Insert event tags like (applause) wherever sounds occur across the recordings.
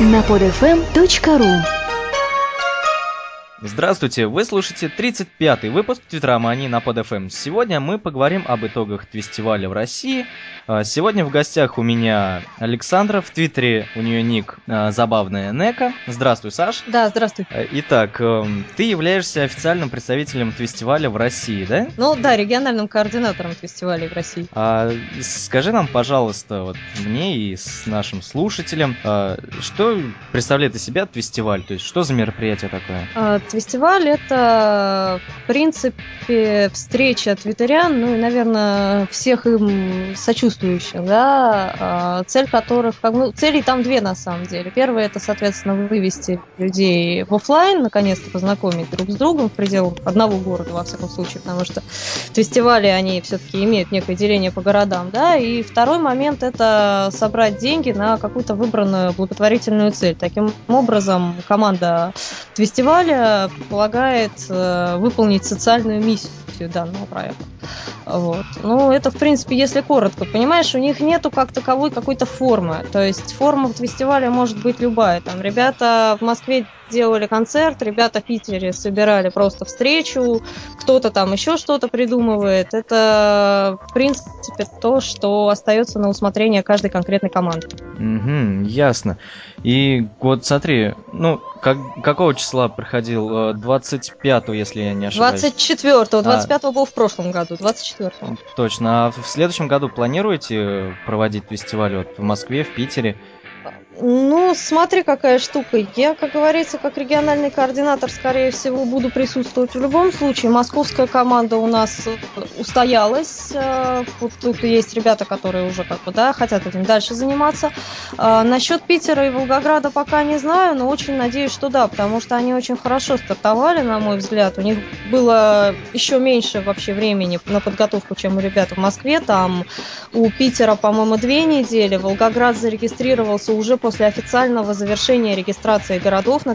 на podfm.ru Здравствуйте, вы слушаете 35-й выпуск Твиттеромании на PodFM. Сегодня мы поговорим об итогах фестиваля в России. А, сегодня в гостях у меня Александра, в Твиттере у нее ник а, забавная Нека. Здравствуй, Саш. Да, здравствуй. А, итак, эм, ты являешься официальным представителем фестиваля в России, да? Ну да, региональным координатором фестиваля в России. А, скажи нам, пожалуйста, вот мне и с нашим слушателям, что представляет из себя фестиваль? То есть что за мероприятие такое? Фестиваль это, в принципе, встреча твиттерян, ну и, наверное, всех им сочувствующих, да, а, цель которых, как, ну, целей там две на самом деле. Первая это, соответственно, вывести людей в офлайн, наконец-то познакомить друг с другом в пределах одного города, во всяком случае, потому что фестивали, они все-таки имеют некое деление по городам, да, и второй момент это собрать деньги на какую-то выбранную благотворительную цель. Таким образом, команда фестиваля предполагает э, выполнить социальную миссию данного проекта. Вот. Ну, это, в принципе, если коротко. Понимаешь, у них нету как таковой какой-то формы. То есть форма фестиваля может быть любая. Там ребята в Москве делали концерт, ребята в Питере собирали просто встречу, кто-то там еще что-то придумывает. Это, в принципе, то, что остается на усмотрение каждой конкретной команды. Угу, ясно. И вот смотри, ну, как, какого числа проходил? 25 если я не ошибаюсь. 24-го. 25 а. был в прошлом году, 24-го. Точно. А в следующем году планируете проводить фестиваль вот в Москве, в Питере? Ну, смотри, какая штука. Я, как говорится, как региональный координатор, скорее всего, буду присутствовать в любом случае. Московская команда у нас э, устоялась. Э, вот тут есть ребята, которые уже как бы, да, хотят этим дальше заниматься. А, насчет Питера и Волгограда пока не знаю, но очень надеюсь, что да, потому что они очень хорошо стартовали, на мой взгляд. У них было еще меньше вообще времени на подготовку, чем у ребят в Москве. Там у Питера, по-моему, две недели. Волгоград зарегистрировался уже после официального завершения регистрации городов на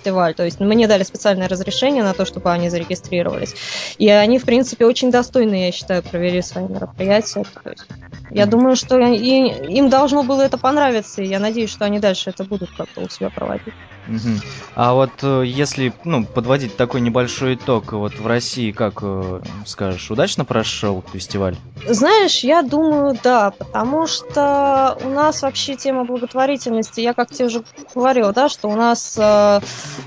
фестиваль. То есть мне дали специальное разрешение на то, чтобы они зарегистрировались. И они, в принципе, очень достойно, я считаю, провели свои мероприятия. То есть я думаю, что и, им должно было это понравиться, и я надеюсь, что они дальше это будут как-то у себя проводить. Угу. А вот э, если ну, подводить такой небольшой итог, вот в России, как э, скажешь, удачно прошел фестиваль? Знаешь, я думаю, да, потому что у нас вообще тема благотворительности, я как тебе уже говорила, да, что у нас, э,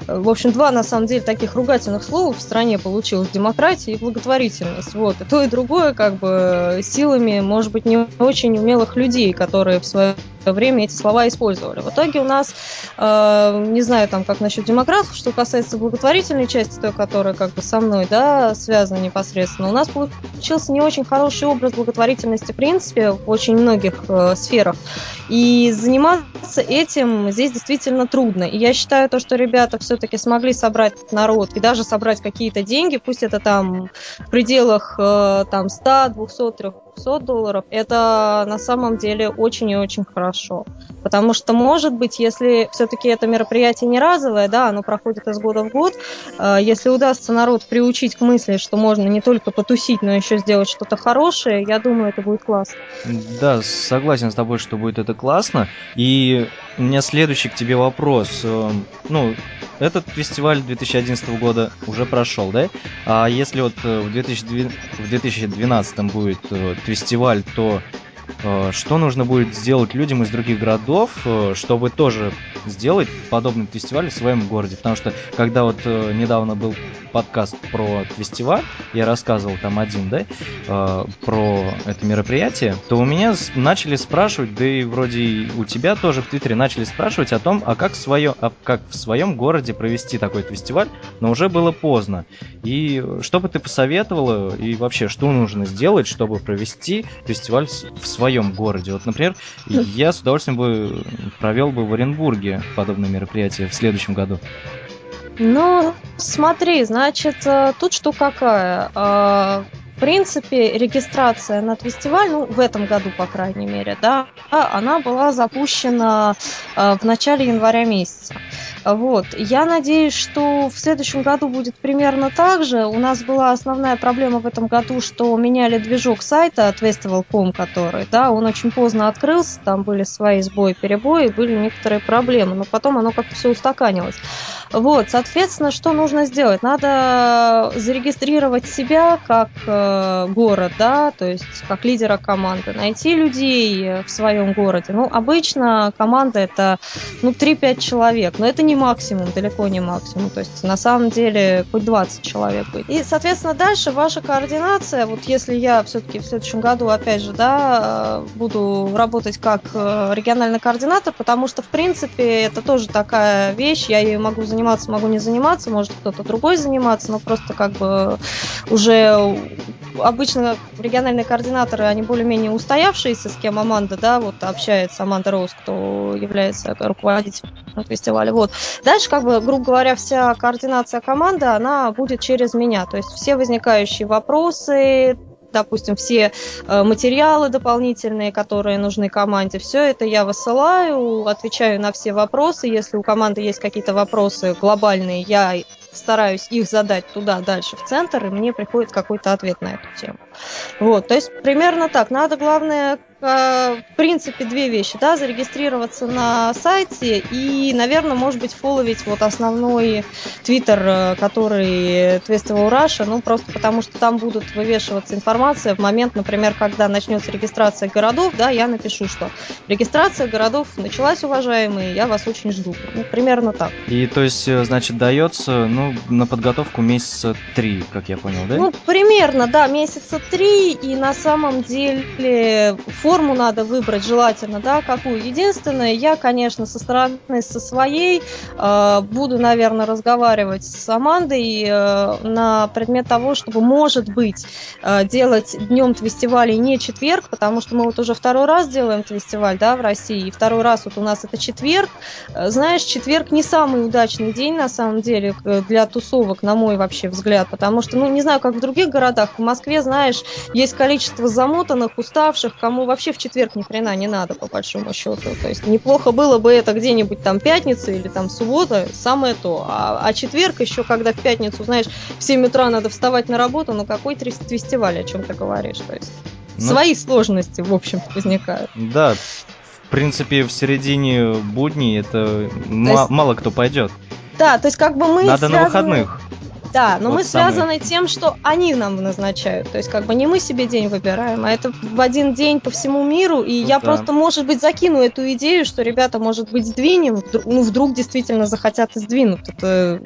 в общем, два на самом деле таких ругательных слова в стране получилось демократия и благотворительность. Вот, и то и другое как бы силами, может быть, не очень умелых людей, которые в свое время эти слова использовали. В итоге у нас, э, не знаю, там, как насчет демократов, что касается благотворительной части, той, которая как бы со мной, да, связана непосредственно, у нас получился не очень хороший образ благотворительности, в принципе, в очень многих э, сферах. И заниматься этим здесь действительно трудно. И я считаю то, что ребята все-таки смогли собрать народ и даже собрать какие-то деньги, пусть это там в пределах э, там 100, 200, 300 долларов, это на самом деле очень и очень хорошо. Потому что, может быть, если все-таки это мероприятие не разовое, да, оно проходит из года в год, э, если удастся народ приучить к мысли, что можно не только потусить, но еще сделать что-то хорошее, я думаю, это будет классно. Да, согласен с тобой, что будет это классно. И у меня следующий к тебе вопрос. Э, ну, этот фестиваль 2011 года уже прошел, да? А если вот э, в 2012 будет фестиваль, то что нужно будет сделать людям из других городов, э, чтобы тоже сделать подобный фестиваль в своем городе? Потому что, когда вот э, недавно был подкаст про фестиваль, я рассказывал там один, да, про это мероприятие, то у меня начали спрашивать, да и вроде у тебя тоже в Твиттере начали спрашивать о том, а как, свое, а как в своем городе провести такой фестиваль, но уже было поздно. И что бы ты посоветовала, и вообще, что нужно сделать, чтобы провести фестиваль в своем городе. Вот, например, я с удовольствием бы провел бы в Оренбурге подобное мероприятие в следующем году. Ну, смотри, значит, э, тут что какая. Э, в принципе, регистрация на фестиваль, ну, в этом году, по крайней мере, да, она была запущена э, в начале января месяца. Вот. Я надеюсь, что в следующем году будет примерно так же. У нас была основная проблема в этом году, что меняли движок сайта от Festival.com, который, да, он очень поздно открылся, там были свои сбои, перебои, были некоторые проблемы, но потом оно как-то все устаканилось. Вот, соответственно, что нужно сделать? Надо зарегистрировать себя как э, город, да, то есть как лидера команды, найти людей в своем городе. Ну, обычно команда это, ну, 3-5 человек, но это не максимум, далеко не максимум, то есть на самом деле хоть 20 человек будет. И, соответственно, дальше ваша координация, вот если я все-таки в следующем году, опять же, да, буду работать как э, региональный координатор, потому что, в принципе, это тоже такая вещь, я ее могу заниматься, могу не заниматься, может кто-то другой заниматься, но просто как бы уже обычно региональные координаторы, они более-менее устоявшиеся, с кем Аманда, да, вот общается, Аманда Роуз, кто является руководителем фестиваля. Вот. Дальше, как бы, грубо говоря, вся координация команды, она будет через меня. То есть все возникающие вопросы, допустим, все э, материалы дополнительные, которые нужны команде, все это я высылаю, отвечаю на все вопросы. Если у команды есть какие-то вопросы глобальные, я стараюсь их задать туда, дальше, в центр, и мне приходит какой-то ответ на эту тему. Вот, то есть примерно так. Надо, главное, в принципе, две вещи, да, зарегистрироваться на сайте и, наверное, может быть, фоловить вот основной твиттер, э, который Festival Russia, ну, просто потому что там будут вывешиваться информация в момент, например, когда начнется регистрация городов, да, я напишу, что регистрация городов началась, уважаемые, я вас очень жду. Ну, примерно так. И, то есть, э, значит, дается, ну, на подготовку месяца три, как я понял, да? Ну, примерно, да, месяца три, и на самом деле фото форму надо выбрать желательно, да, какую. Единственное, я, конечно, со стороны, со своей э, буду, наверное, разговаривать с Амандой э, на предмет того, чтобы, может быть, э, делать днем фестиваля не четверг, потому что мы вот уже второй раз делаем фестиваль, да, в России, и второй раз вот у нас это четверг. Э, знаешь, четверг не самый удачный день, на самом деле, для тусовок, на мой вообще взгляд, потому что, ну, не знаю, как в других городах, в Москве, знаешь, есть количество замотанных, уставших, кому вообще вообще в четверг ни хрена не надо, по большому счету. То есть неплохо было бы это где-нибудь там пятница или там суббота, самое то. А, а четверг еще, когда в пятницу, знаешь, в 7 утра надо вставать на работу, ну какой фестиваль, о чем ты говоришь? То есть ну, свои сложности, в общем возникают. Да, в принципе, в середине будней это есть... мало кто пойдет. Да, то есть как бы мы Надо связаны... на выходных. Да, но вот мы самый... связаны тем, что они нам назначают. То есть как бы не мы себе день выбираем, а это в один день по всему миру. И ну, я да. просто, может быть, закину эту идею, что ребята, может быть, сдвинем, ну вдруг действительно захотят и сдвинут. Это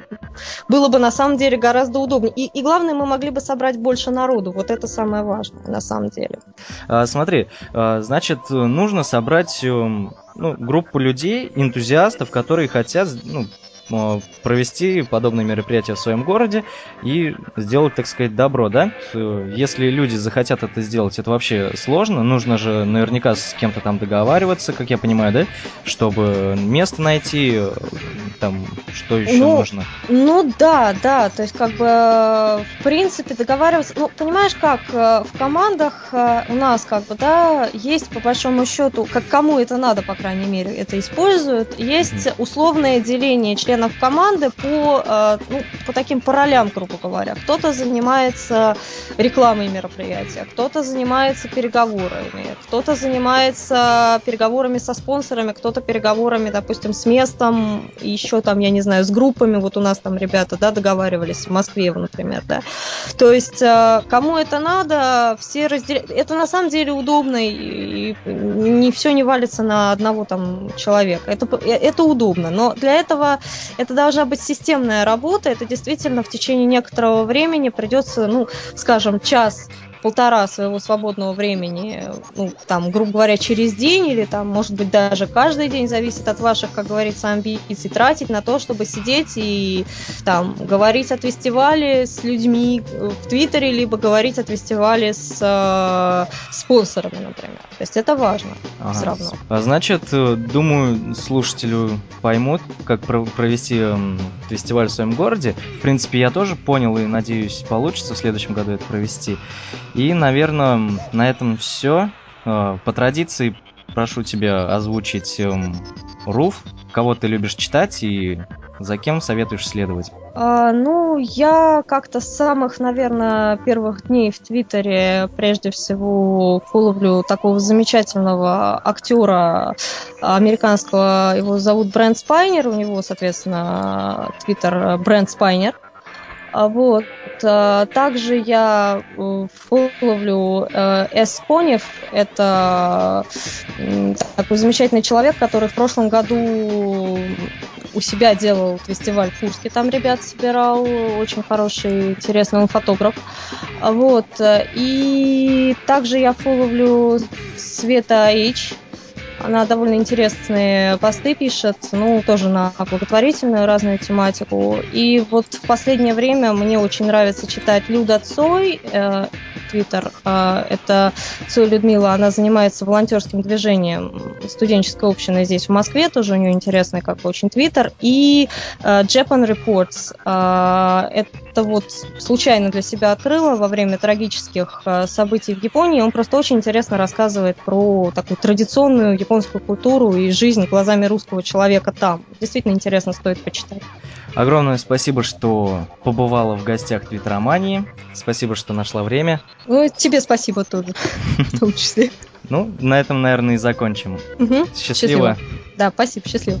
было бы на самом деле гораздо удобнее. И, и главное, мы могли бы собрать больше народу. Вот это самое важное на самом деле. А, смотри, а, значит, нужно собрать эм, ну, группу людей, энтузиастов, которые хотят ну, провести подобные мероприятия в своем городе и сделать, так сказать, добро, да? Если люди захотят это сделать, это вообще сложно. Нужно же наверняка с кем-то там договариваться, как я понимаю, да? Чтобы место найти, там, что еще ну, нужно? Ну да, да, то есть как бы в принципе договариваться, ну понимаешь как, э, в командах э, у нас как бы, да, есть по большому счету, как кому это надо, по крайней мере, это используют, есть условное деление членов членов команды по, э, ну, по таким по ролям, грубо говоря. Кто-то занимается рекламой мероприятия, кто-то занимается переговорами, кто-то занимается переговорами со спонсорами, кто-то переговорами, допустим, с местом, еще там, я не знаю, с группами. Вот у нас там ребята, да, договаривались в Москве, например, да. То есть, э, кому это надо, все разделяют. Это на самом деле удобно, и не все не валится на одного там человека. Это, это удобно, но для этого это должна быть системная работа, это действительно в течение некоторого времени придется, ну, скажем, час полтора своего свободного времени, ну, там, грубо говоря, через день или там, может быть, даже каждый день, зависит от ваших, как говорится, амбиций, тратить на то, чтобы сидеть и там говорить о фестивале с людьми в Твиттере, либо говорить о фестивале с э, спонсорами, например. То есть это важно ага. все равно. А значит, э, думаю, слушателю поймут, как провести эм, фестиваль в своем городе. В принципе, я тоже понял и надеюсь, получится в следующем году это провести. И, наверное, на этом все. Э, по традиции прошу тебя озвучить эм, руф кого ты любишь читать и за кем советуешь следовать? А, ну, я как-то с самых, наверное, первых дней в Твиттере прежде всего фоловлю такого замечательного актера американского, его зовут Брент Спайнер, у него, соответственно, Твиттер Брент Спайнер. А вот. А, также я э, фоловлю э, С. Конев. Это такой замечательный человек, который в прошлом году у себя делал фестиваль в Курске, там ребят собирал, очень хороший, интересный он фотограф. Вот. И также я фоловлю Света H, она довольно интересные посты пишет, ну, тоже на благотворительную разную тематику. И вот в последнее время мне очень нравится читать Люда Цой, э, Твиттер. Э, это Цой Людмила, она занимается волонтерским движением студенческой общины здесь, в Москве, тоже у нее интересный как очень Твиттер. И э, Japan Reports, это вот случайно для себя открыла во время трагических событий в Японии. Он просто очень интересно рассказывает про такую традиционную японскую культуру и жизнь глазами русского человека там. Действительно интересно, стоит почитать. Огромное спасибо, что побывала в гостях Твиттеромании. Спасибо, что нашла время. Ну, тебе спасибо тоже, (laughs) в том числе. Ну, на этом, наверное, и закончим. Счастливо. Да, спасибо, счастливо.